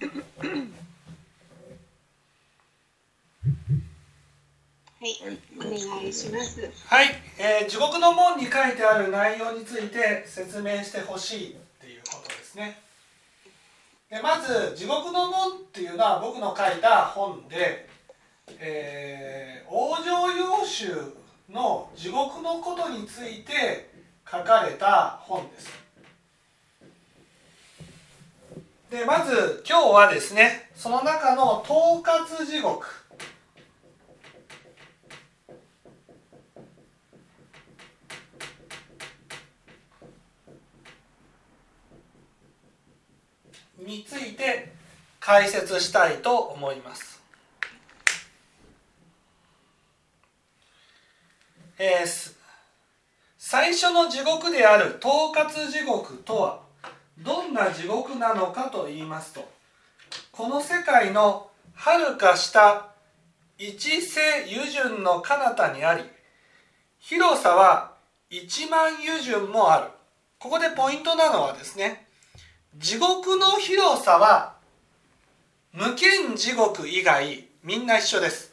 はい、お願いします。はい、えー、地獄の門に書いてある内容について説明してほしいっていうことですね。でまず地獄の門っていうのは僕の書いた本で、えー、往生要集の地獄のことについて書かれた本です。でまず今日はですねその中の統括地獄について解説したいと思います。えー、最初の地獄である統括地獄とはどんな地獄なのかと言いますとこの世界のはるか下一世油順の彼方にあり広さは1万油順もあるここでポイントなのはですね地獄の広さは無限地獄以外みんな一緒です。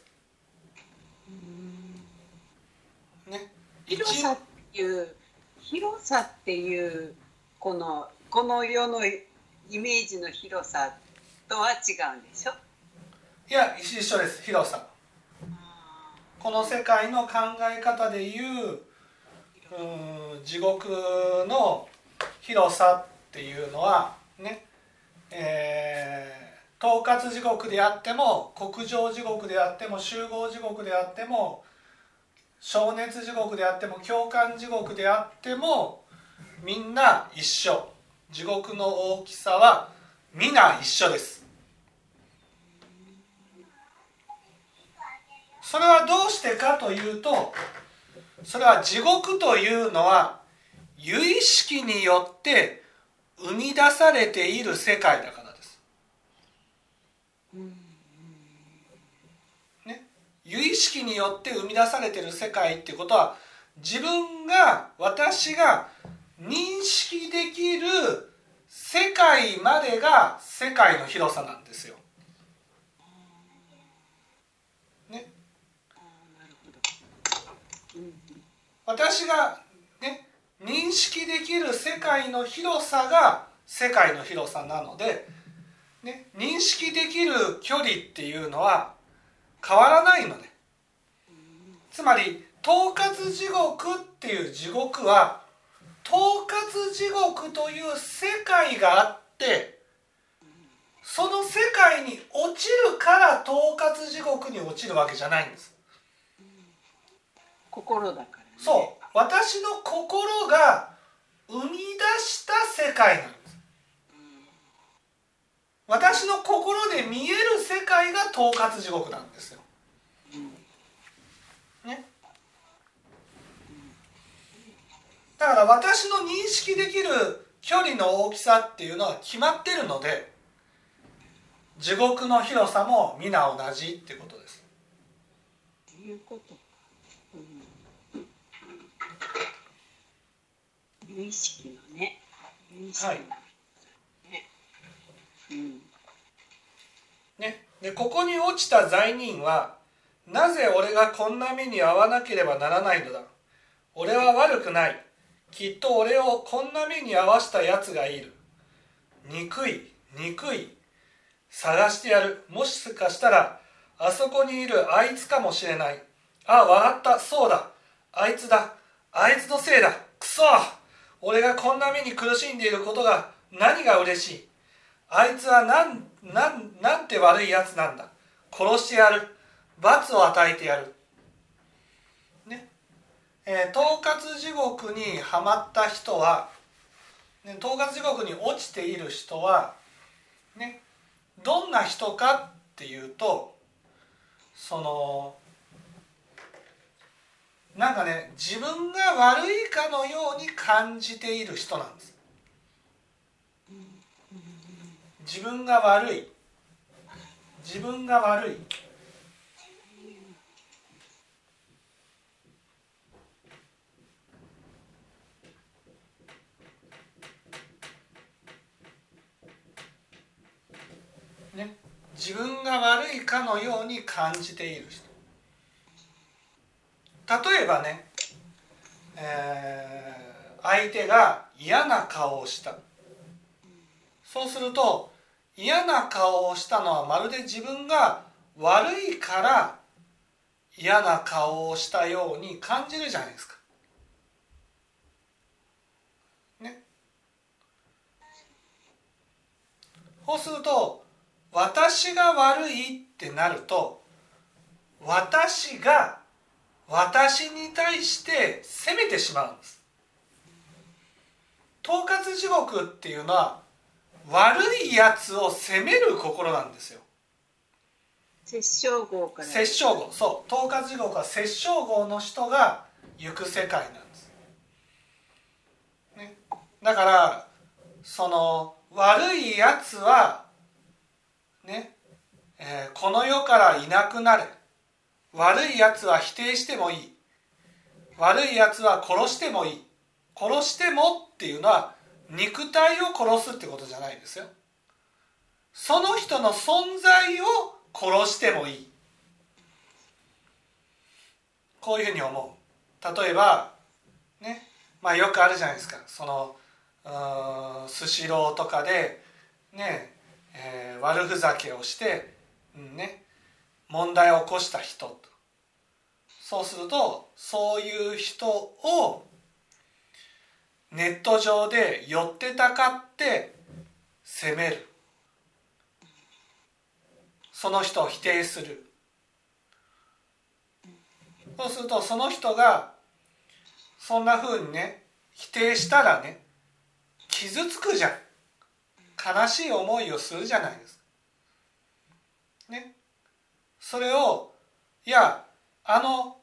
ね、広さっていう広さっていうこのこの世のイメージの広さとは違うんでしょ？いや一緒です。広さ。この世界の考え方でいううん地獄の広さっていうのはねえー、統括地獄であっても国上地獄であっても集合地獄であっても消熱地獄であっても共感地獄であってもみんな一緒。地獄の大きさは皆一緒ですそれはどうしてかというとそれは地獄というのは由意識によって生み出されている世界だからです。ね、由意識によって生み出されている世界ってことは自分が私が認識できる世界までが世界の広さなんですよ。ね、私がね認識できる世界の広さが世界の広さなので、ね、認識できる距離っていうのは変わらないのね。つまり統括地獄っていう地獄は統括地獄という世界があってその世界に落ちるから統括地獄に落ちるわけじゃないんです。心だから、ね、そう私の心が生み出した世界なんです私の心で見える世界が統括地獄なんですよ。だから私の認識できる距離の大きさっていうのは決まってるので地獄の広さも皆同じってことです。いうこと無意識のね。無意識のね、はい、うん。ね。でここに落ちた罪人はなぜ俺がこんな目に遭わなければならないのだ。俺は悪くないきっと俺をこんな目に遭わしたやつがいる。憎い憎い。探してやる。もしかしたらあそこにいるあいつかもしれない。あ笑った。そうだ。あいつだ。あいつのせいだ。くそ。俺がこんな目に苦しんでいることが何が嬉しい。あいつはなんなんなんて悪いやつなんだ。殺してやる。罰を与えてやる。えー、統括地獄にはまった人は、ね、統括地獄に落ちている人はねどんな人かっていうとそのなんかね自分が悪いかのように感じている人なんです。自分が悪い。自分が悪いね、自分が悪いかのように感じている人例えばね、えー、相手が嫌な顔をしたそうすると嫌な顔をしたのはまるで自分が悪いから嫌な顔をしたように感じるじゃないですか。ね。そうすると私が悪いってなると私が私に対して責めてしまうんです。統括地獄っていうのは悪いやつを責める心なんですよ。殺生号から。殺生号。そう。統括地獄は殺生号の人が行く世界なんです、ね、だからその悪いやつはね、えー、この世からいなくなれ。悪いやつは否定してもいい。悪いやつは殺してもいい。殺してもっていうのは肉体を殺すってことじゃないですよ。その人の存在を殺してもいい。こういうふうに思う。例えばね。まあよくあるじゃないですか。そのスシローとかでね、えー、悪ふざけをして、うんね、問題を起こした人と。そうするとそういう人をネット上で寄ってたかって責める。その人を否定する。そうするとその人がそんなふうにね否定したらね傷つくじゃん。悲しい思いをするじゃないですか。ね。それをいやあの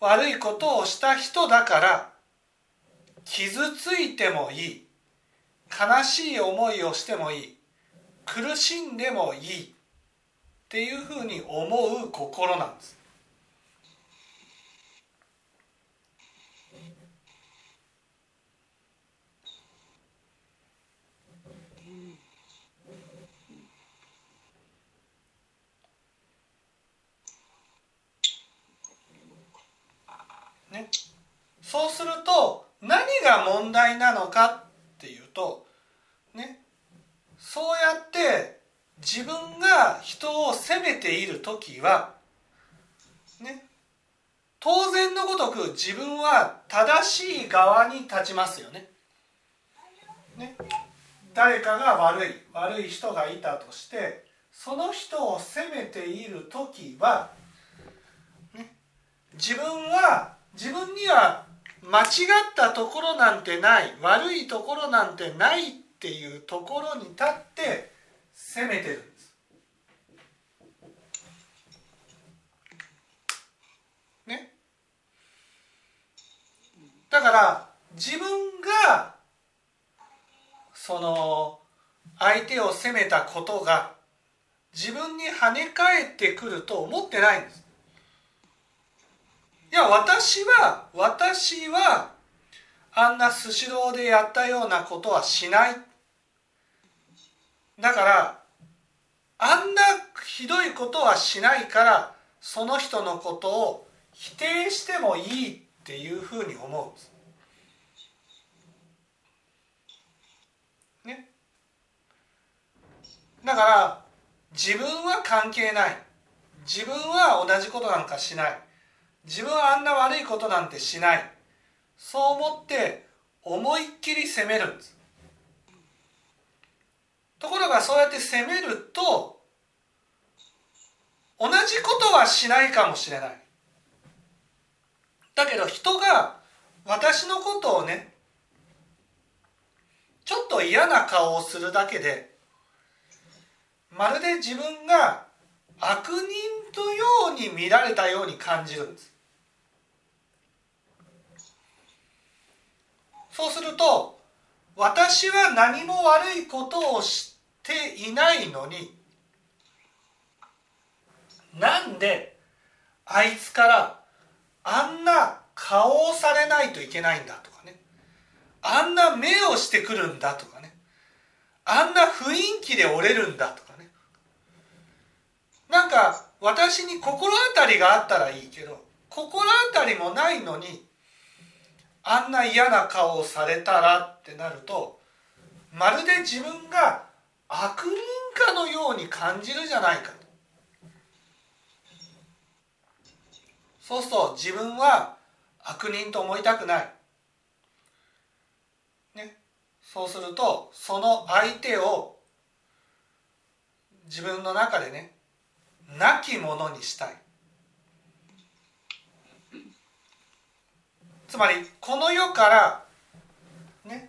悪いことをした人だから傷ついてもいい悲しい思いをしてもいい苦しんでもいいっていうふうに思う心なんです。ね、そうすると何が問題なのかっていうとねそうやって自分が人を責めている時はね当然のごとく自分は正しい側に立ちますよね。ね誰かが悪い悪い人がいたとしてその人を責めている時は、ね、自分は自分には間違ったところなんてない悪いところなんてないっていうところに立って責めてるんです。ね。だから自分がその相手を責めたことが自分に跳ね返ってくると思ってないんです。いや私は私はあんなスシローでやったようなことはしないだからあんなひどいことはしないからその人のことを否定してもいいっていうふうに思うんです。ね。だから自分は関係ない自分は同じことなんかしない自分はあんな悪いことなんてしない。そう思って思いっきり責めるんです。ところがそうやって責めると同じことはしないかもしれない。だけど人が私のことをねちょっと嫌な顔をするだけでまるで自分が悪人とように見られたように感じるんです。そうすると私は何も悪いことをしていないのになんであいつからあんな顔をされないといけないんだとかね。あんな目をしてくるんだとかね。あんな雰囲気で折れるんだとかね。なんか私に心当たりがあったらいいけど心当たりもないのにあんな嫌な顔をされたらってなるとまるで自分が悪人かのように感じるじゃないかと。そうすると自分は悪人と思いたくない、ね、そうするとその相手を自分の中でね亡き者にしたい。つまりこの世からね。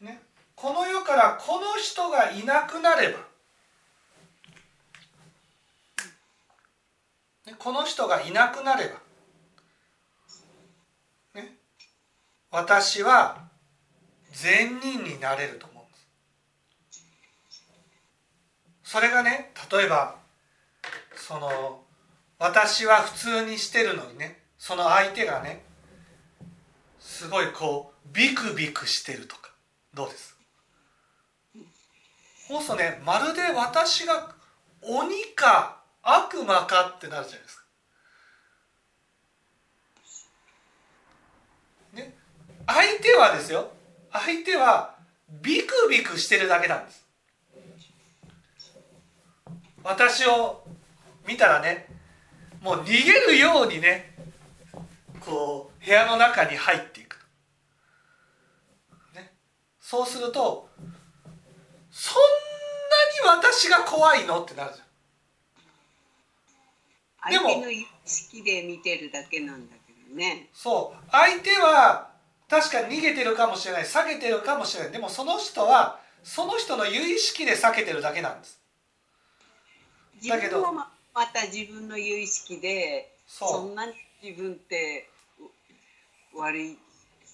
ね。この世からこの人がいなくなれば、ね、この人がいなくなれば、ね、私は善人になれると思うんです。それがね例えばその私は普通にしてるのにねその相手がねすごいこうビクビクしてるとかどうです？そうするとねまるで私が鬼か悪魔かってなるじゃないですか。ね相手はですよ相手はビクビクしてるだけなんです私を見たらねもう逃げるようにねこう部屋の中に入っていく、ね、そうするとそんなに私が怖いのってなるじゃん。でも相手の意識で見てるだけなんだけどね。そう。相手は確かに逃げてるかもしれない避けてるかもしれない。でもその人はその人の有意識で避けてるだけなんです。だけどまた自分の有意識でそんなに自分って悪いっ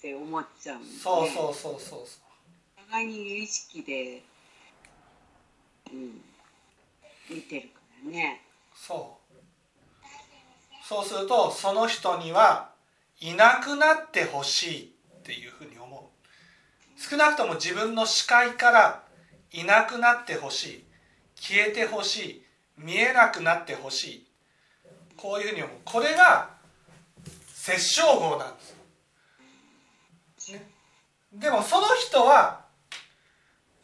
て思っちゃう、ね、そうそうそうそうそう。互いに有意識で、うん、見てるからね。そう。そうするとその人にはいなくなってほしいっていうふうに思う。少なくとも自分の視界からいなくなってほしい。消えてほしい見えなくなってほしい。こういうふうに思う。これが殺生号なんです、ね、でもその人は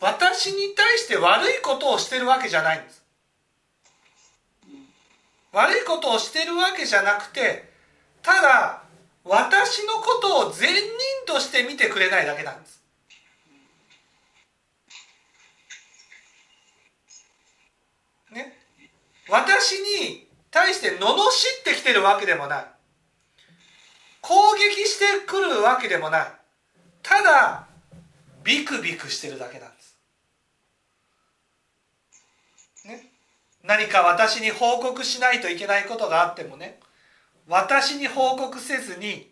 私に対して悪いことをしてるわけじゃないんです。悪いことをしてるわけじゃなくてただ私のことを善人として見てくれないだけなんですね私に対して罵ってきてるわけでもない。攻撃してくるわけでもない。ただビクビクしてるだけなんです、ね、何か私に報告しないといけないことがあってもね。私に報告せずに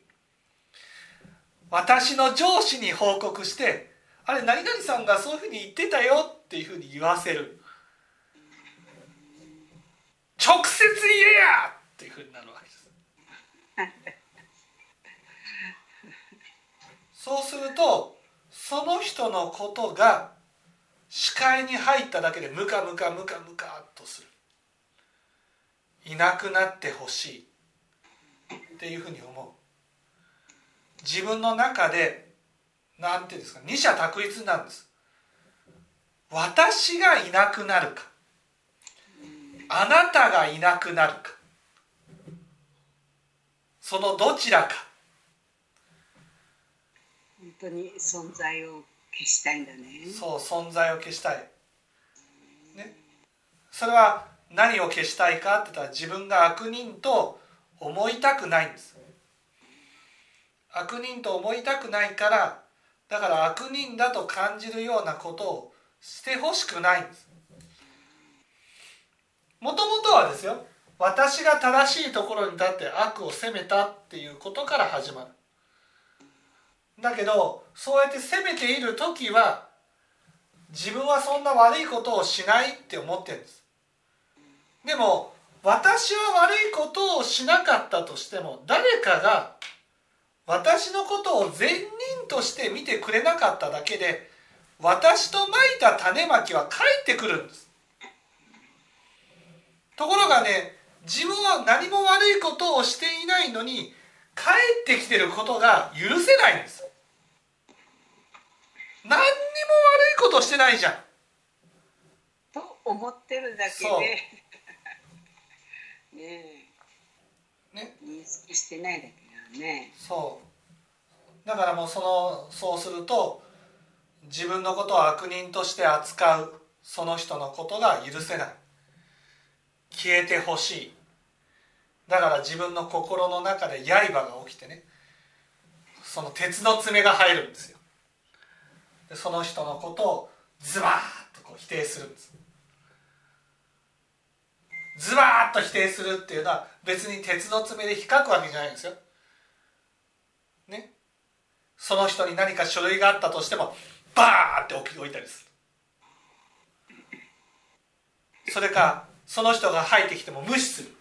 私の上司に報告してあれ何々さんがそういうふうに言ってたよっていうふうに言わせる。直接言えや！っていうふうになるわけです。そうするとその人のことが視界に入っただけでムカムカムカムカっとする。いなくなってほしい。っていうふうに思う。自分の中で何ていうんですか二者択一なんです。私がいなくなるか。あなたがいなくなるか。そのどちらか。本当に存在を消したいんだね。そう存在を消したい。ね。それは何を消したいかって言ったら自分が悪人と思いたくないんです。悪人と思いたくないからだから悪人だと感じるようなことをしてほしくないんですもともとはですよ私が正しいところに立って悪を責めたっていうことから始まる。だけどそうやって責めている時は自分はそんな悪いことをしないって思ってるんです。でも私は悪いことをしなかったとしても誰かが私のことを善人として見てくれなかっただけで私とまいた種まきは返ってくるんです。ところがね自分は何も悪いことをしていないのに帰ってきてることが許せないんです。何にも悪いことしてないじゃん。と思ってるだけで。ねえ。ね。認識してないだけだね。そう。だからもうそのそうすると自分のことを悪人として扱うその人のことが許せない消えてほしい。だから自分の心の中で刃が起きてねその鉄の爪が入るんですよ。でその人のことをズバッとこう否定するんです。ズバッと否定するっていうのは別に鉄の爪で引っかくわけじゃないんですよ。ね。その人に何か書類があったとしてもバーって置き置いたりする。それかその人が入ってきても無視する。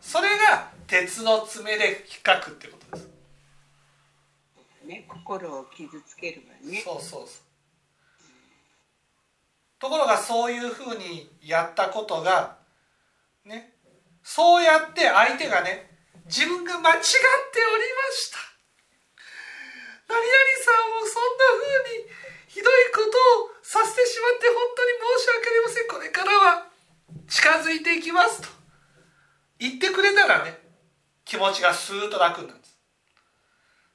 それが鉄の爪で引っかくってことです。ね心を傷つけるわね。そうそうそう。ところがそういうふうにやったことがねそうやって相手がね自分が間違っておりました。何々さんをそんなふうにひどいことをさせてしまって本当に申し訳ありません。これからは近づいていきますと言ってくれたらね気持ちがスーッと楽になるんです。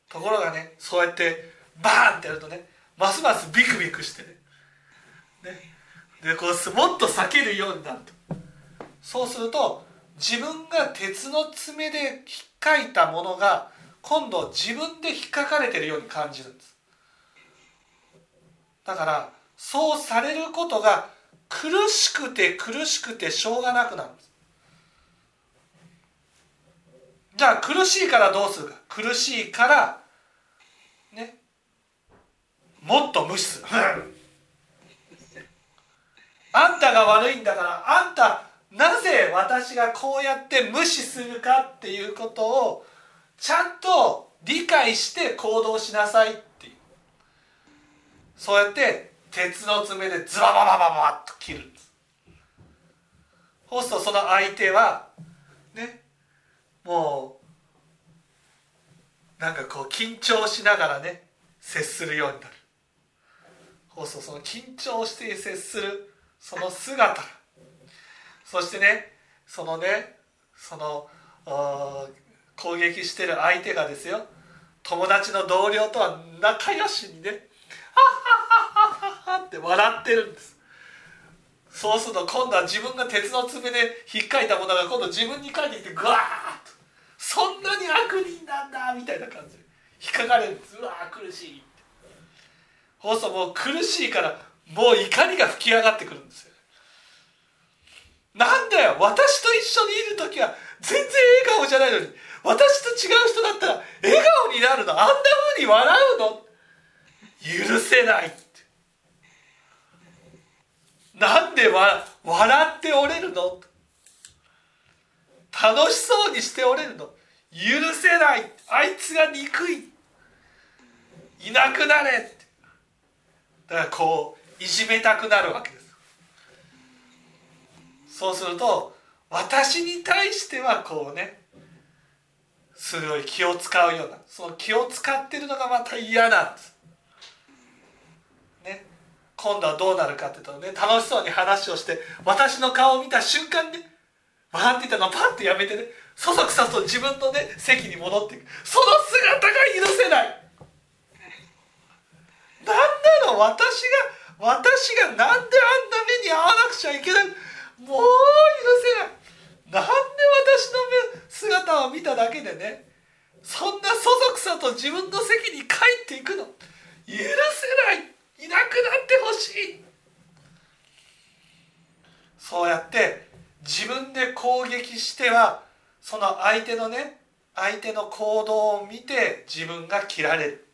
ところがねそうやってバーンってやるとねますますビクビクしてね。ね。でこうもっと避けるようになると。そうすると自分が鉄の爪で引っかいたものが今度自分で引っかかれてるように感じるんです。だからそうされることが苦しくて苦しくてしょうがなくなるんです。じゃあ苦しいからどうするか。苦しいからね。もっと無視する。あんたが悪いんだからあんたなぜ私がこうやって無視するかっていうことをちゃんと理解して行動しなさいっていう。そうやって鉄の爪でズバババババッと切る。んですそうするとその相手はねもうなんかこう緊張しながらね接するようになる。そうするとその緊張して接するその姿。そしてねそのねその攻撃してる相手がですよ友達の同僚とは仲良しにね「ハッハッハッハッハ」って笑ってるんですそうすると今度は自分が鉄の爪で引っかいたものが今度自分に返ってきてグワーッとそんなに悪人なんだみたいな感じで引っかかれるんですうわー苦しいってそうするともう苦しいからもう怒りが吹き上がってくるんですよなんだよ私と一緒にいる時は全然笑顔じゃないのに私と違う人だったら笑顔になるのあんなふうに笑うの許せないってなんでわ笑っておれるの？楽しそうにしておれるの？許せない。あいつが憎い。いなくなれって。だからこういじめたくなるわけです。そうすると私に対してはこうねすごい気を使うようなその気を使ってるのがまた嫌なんです。今度はどうなるかっていうとね楽しそうに話をして私の顔を見た瞬間にね笑っていたのをパッとやめてねそそくさと自分のね席に戻っていく。その姿が許せない。なんなの？私が私がなんであんな目に遭わなくちゃいけない？もう許せない。なんで私の姿を見ただけでねそんなそそくさと自分の席に帰っていくの許せないいなくなってほしいそうやって自分で攻撃してはその相手のね相手の行動を見て自分が切られる。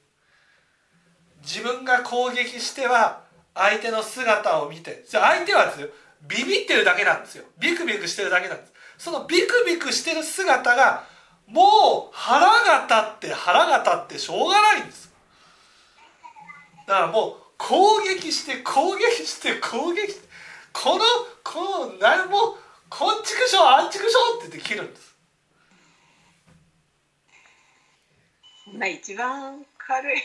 自分が攻撃しては相手の姿を見て。相手はですよビビってるだけなんですよ。ビクビクしてるだけなんです。そのビクビクしてる姿がもう腹が立って腹が立ってしょうがないんですだからもう攻撃して攻撃して攻撃してこのこの何もこんちくしょうあんちくしょうって言って切るんですそんな一番軽い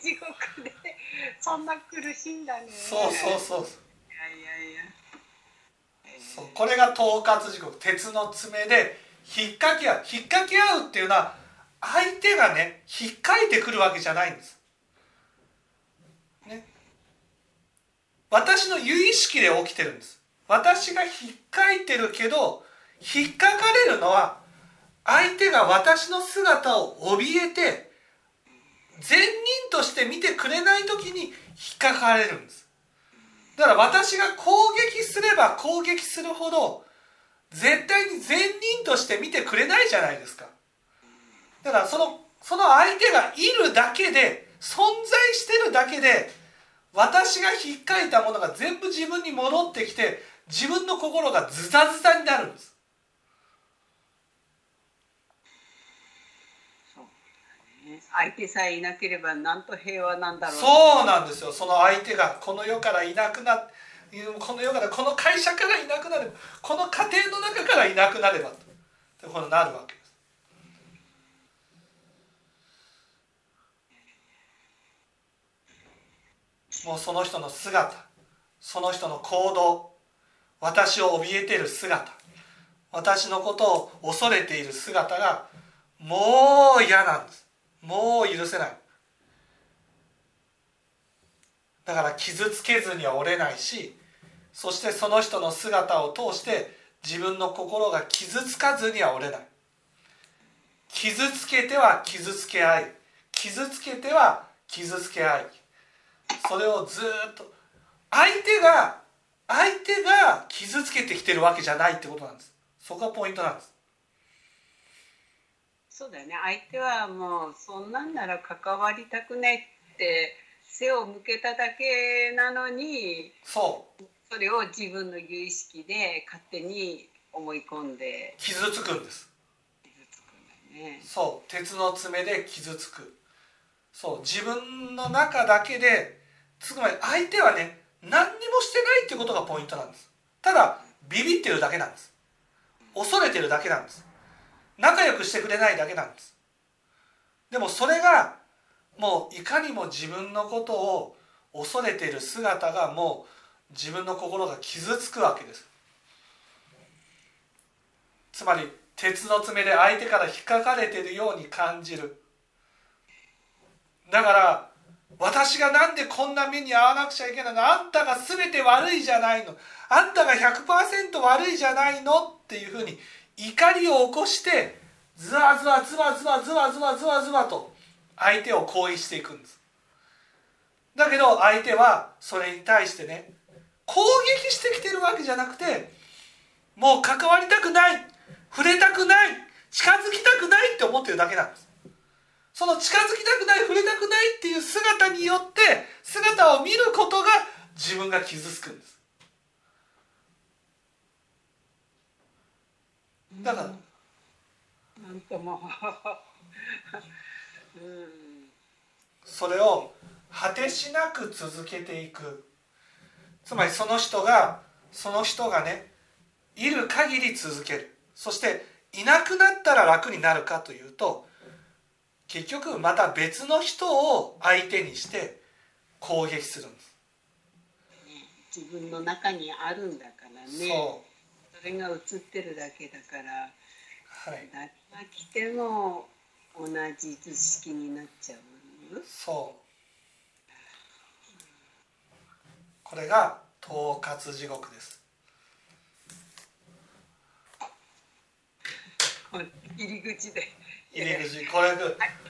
地獄でそんな苦しいんだねそうそうそういやいやいやそうこれが統括地獄鉄の爪で引っかけ合う引っかけ合うっていうのは相手がね引っかいてくるわけじゃないんです。ね、私の有意識で起きてるんです。私が引っかいてるけど引っかかれるのは相手が私の姿を怯えて善人として見てくれない時に引っかかれるんです。だから私が攻撃すれば攻撃するほど絶対に善人として見てくれないじゃないですかだからそのその相手がいるだけで存在してるだけで私が引っかいたものが全部自分に戻ってきて自分の心がズタズタになるんです相手さえいなければなんと平和なんだろう。そうなんですよ。その相手がこの世からいなくなこの世からこの会社からいなくなればこの家庭の中からいなくなればと。こうなるわけです。もうその人の姿その人の行動私を怯えている姿私のことを恐れている姿がもう嫌なんです。もう許せない。だから傷つけずには折れないしそしてその人の姿を通して自分の心が傷つかずには折れない。傷つけては傷つけ合い傷つけては傷つけ合い。それをずっと相手が相手が傷つけてきてるわけじゃないってことなんです。そこがポイントなんです。そうだよね。相手はもうそんなんなら関わりたくないって背を向けただけなのにそう。それを自分の有意識で勝手に思い込んで。傷つくんです。傷つくんだね。そう。鉄の爪で傷つく。そう。自分の中だけでつまり相手はね何にもしてないっていうことがポイントなんです。ただビビってるだけなんです。恐れてるだけなんです仲良くしてくれないだけなんです。でもそれがもういかにも自分のことを恐れている姿がもう自分の心が傷つくわけです。つまり鉄の爪で相手から引っかかれてるように感じる。だから私がなんでこんな目に遭わなくちゃいけないの？あんたが全て悪いじゃないの。あんたが100%悪いじゃないの？っていうふうに怒りを起こしてズワズワズワズワズワズワズワズワと相手を攻撃していくんです。だけど相手はそれに対してね攻撃してきてるわけじゃなくてもう関わりたくない触れたくない近づきたくないって思ってるだけなんです。その近づきたくない触れたくないっていう姿によって姿を見ることが自分が傷つくんです。だからなんともう。ん。それを果てしなく続けていく。つまりその人がその人がねいる限り続ける。そしていなくなったら楽になるかというと結局また別の人を相手にして攻撃するんです。自分の中にあるんだからね。そう。それが映ってるだけだから、はい、誰が来ても同じ図式になっちゃうそう。これが統括地獄です。入り口で。入り口。これ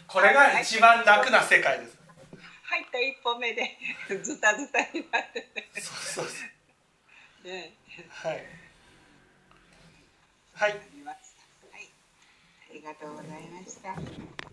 これが一番楽な世界です。入った一歩目でズタズタになって。そうそうそう。ね。はい。はい、あり。ありがとうございました。